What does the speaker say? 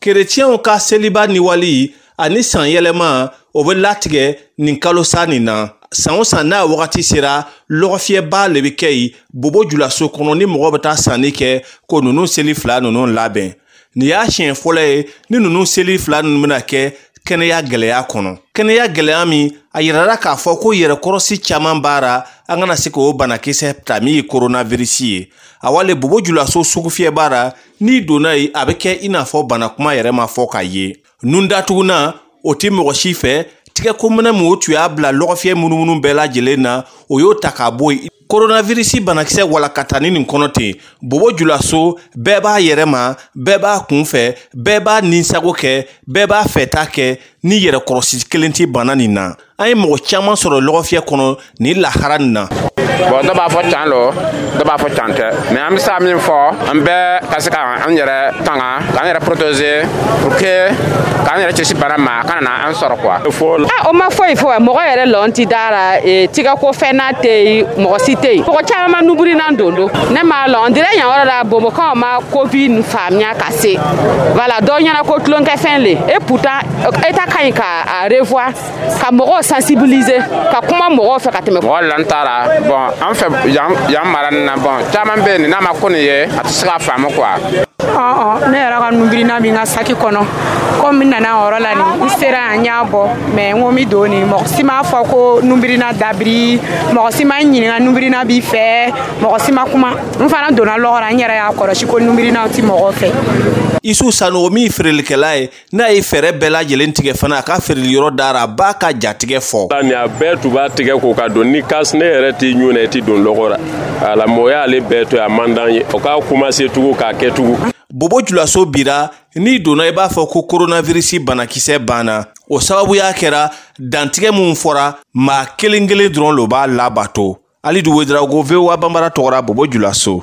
kerecɛnw ka seliba niwali ani san yɛlɛma o bɛ latigɛ nin kalo sa nin na san o san n'a wagati sera lɔgɔfiyɛba le bɛ kɛ yen bobo julaso kɔnɔ ni mɔgɔ bɛ taa sanni kɛ ko ninnu seli fila ninnu labɛn nin y'a siɲɛ fɔlɔ ye ni ninnu seli fila ninnu bɛna kɛ kɛnɛya gɛlɛya kɔnɔ kɛnɛya gɛlɛya min a yirara k'a fɔ ko yɛrɛkɔrɔsi caman baara an kana se k'o banakisɛ ta min ye koronavirisi ye a wale bobo julaso sugufiyɛ baara n'i donna yen a bɛ kɛ i n'a fɔ bana kuma yɛrɛ ma fɔ k'a ye nun datugunan o tɛ mɔgɔ si fɛ tigɛ ko minɛ min o tun y'a bila lɔgɔfiyɛ munumunu bɛɛ lajɛlen na o y'o ta k'a bɔ yen koronavirisi banakisɛ walakata ni nin kɔnɔ ten bobo julaso bɛɛ b'a yɛrɛ ma bɛɛ b'a kun fɛ bɛɛ b'a ninsago kɛ bɛɛ b'a fɛta kɛ ni yɛrɛ kɔrɔsi kelen tɛ bana nin na an ye mɔgɔ caman sɔrɔ lɔgɔfiyɛ kɔnɔ nin lahara nin na bɔn dɔ b'a fɔ can lo dɔ b'a fɔ can tɛ mɛ an be se min fɔ an bɛɛ ka se ka an yɛrɛ tanga k'an yɛrɛ protege pour que k'an yɛrɛ cɛsi bana ma a kana na an sɔrɔ kuwa ah, o ma foyi fɔ mɔgɔ yɛrɛ lɔn ti dara e, tiga ko fɛn n'a tɛ yen mɔgɔ si tɛ yen mɔgɔ caman ma nuburinan don don ne m'a lɔn n dirɛ yanyɔrɔ la bomokaw ma kopi faamuya ka se wala dɔ ɲɛna ko tulonkɛfɛn le e putan eta ka ɲi ka revoir ka mɔgɔw sensibiliser ka kuma mɔgɔw fɛ ka tɛmɛ mɔgɔ lan taara bɔn an fɛ yan mara nin na bɔn caman bɛ nin n'a ma ko nin ye a tɛ se ka faamu kuwa ne yɛrɛ ka nugirina min ka saki kɔnɔ komi n nana yɔrɔ la nin n sera yan n y'a bɔ mɛ n ko mi don nin mɔgɔ si m'a fɔ ko nubirina dabiri mɔgɔ si ma n ɲininka nubirina b'i fɛ mɔgɔ si ma kuma n fana donna lɔgɔ la n yɛrɛ y'a kɔlɔsi ko nubirinaw ti mɔgɔ fɛ isu sanogo min feerelikɛla ye n'a ye fɛɛrɛ bɛɛ lajɛlen tigɛ fana a ka feereli yɔrɔ dara a b'a ka jatigɛ fɔ mɛ a bɛɛ tun b'a tigɛ k'o ka don ni kasi ne yɛrɛ t'i ɲu na i tɛ don lɔgɔ ra ala mɔgɔ y'ale bɛɛ to a man d'an ye o k'a kumase tugu k'a kɛ tugu bobo julaso bira n'i donna i b'a fɔ ko koronavirisi banakisɛ banna o sababuya kɛra dantigɛ minw fɔra maa kelen kelen dɔrɔn lo b'a labato ali duwedirago vowa banbara tɔgɔra bobo julaso